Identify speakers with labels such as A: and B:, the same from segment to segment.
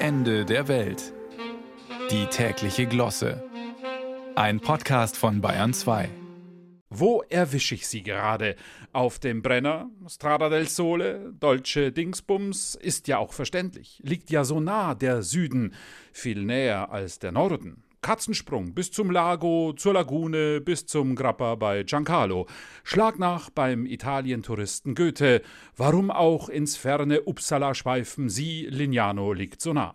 A: Ende der Welt. Die tägliche Glosse. Ein Podcast von Bayern 2.
B: Wo erwische ich Sie gerade? Auf dem Brenner? Strada del Sole? Dolce Dingsbums? Ist ja auch verständlich. Liegt ja so nah der Süden, viel näher als der Norden. Katzensprung bis zum Lago, zur Lagune, bis zum Grappa bei Giancarlo. Schlag nach beim Italientouristen Goethe. Warum auch ins ferne Uppsala schweifen Sie, Lignano liegt so nah.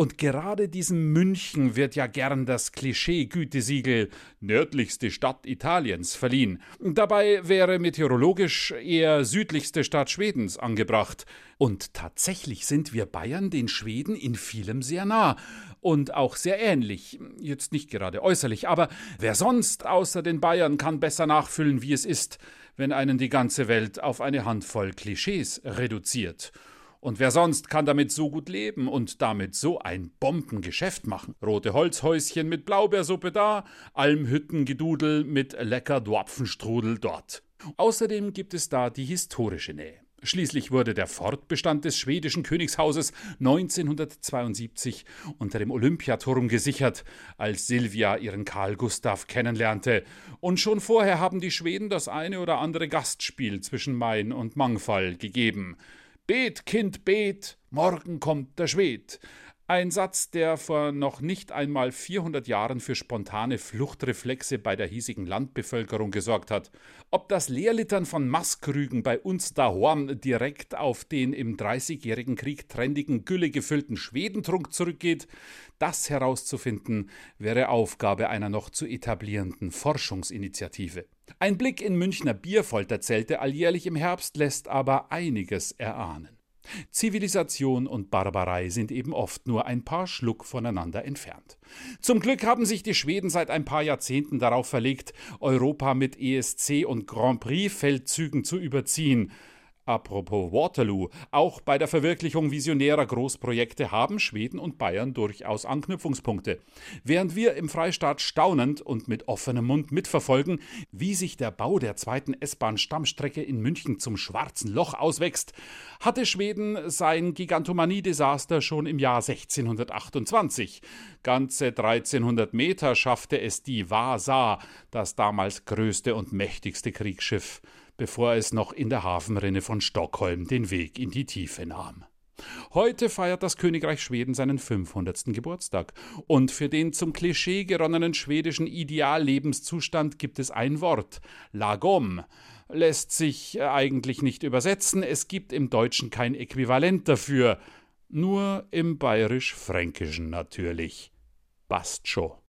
B: Und gerade diesem München wird ja gern das Klischee-Gütesiegel nördlichste Stadt Italiens verliehen. Dabei wäre meteorologisch eher südlichste Stadt Schwedens angebracht. Und tatsächlich sind wir Bayern den Schweden in vielem sehr nah und auch sehr ähnlich. Jetzt nicht gerade äußerlich, aber wer sonst außer den Bayern kann besser nachfüllen, wie es ist, wenn einen die ganze Welt auf eine Handvoll Klischees reduziert. Und wer sonst kann damit so gut leben und damit so ein Bombengeschäft machen? Rote Holzhäuschen mit Blaubeersuppe da, Almhüttengedudel mit lecker Dwarpfenstrudel dort. Außerdem gibt es da die historische Nähe. Schließlich wurde der Fortbestand des schwedischen Königshauses 1972 unter dem Olympiaturm gesichert, als Silvia ihren Karl Gustav kennenlernte. Und schon vorher haben die Schweden das eine oder andere Gastspiel zwischen Main und Mangfall gegeben. Bet, Kind, bet, morgen kommt der Schwed. Ein Satz, der vor noch nicht einmal 400 Jahren für spontane Fluchtreflexe bei der hiesigen Landbevölkerung gesorgt hat. Ob das Leerlittern von Maskrügen bei uns daheim direkt auf den im Dreißigjährigen Krieg trendigen Gülle gefüllten Schwedentrunk zurückgeht, das herauszufinden, wäre Aufgabe einer noch zu etablierenden Forschungsinitiative. Ein Blick in Münchner Bierfolterzelte alljährlich im Herbst lässt aber einiges erahnen. Zivilisation und Barbarei sind eben oft nur ein paar Schluck voneinander entfernt. Zum Glück haben sich die Schweden seit ein paar Jahrzehnten darauf verlegt, Europa mit ESC und Grand Prix Feldzügen zu überziehen. Apropos Waterloo, auch bei der Verwirklichung visionärer Großprojekte haben Schweden und Bayern durchaus Anknüpfungspunkte. Während wir im Freistaat staunend und mit offenem Mund mitverfolgen, wie sich der Bau der zweiten S-Bahn-Stammstrecke in München zum schwarzen Loch auswächst, hatte Schweden sein Gigantomanie-Desaster schon im Jahr 1628. Ganze 1300 Meter schaffte es die Vasa, das damals größte und mächtigste Kriegsschiff bevor es noch in der Hafenrinne von Stockholm den Weg in die Tiefe nahm. Heute feiert das Königreich Schweden seinen 500. Geburtstag. Und für den zum Klischee geronnenen schwedischen Ideallebenszustand gibt es ein Wort: Lagom. Lässt sich eigentlich nicht übersetzen, es gibt im Deutschen kein Äquivalent dafür. Nur im bayerisch-fränkischen natürlich. Passt.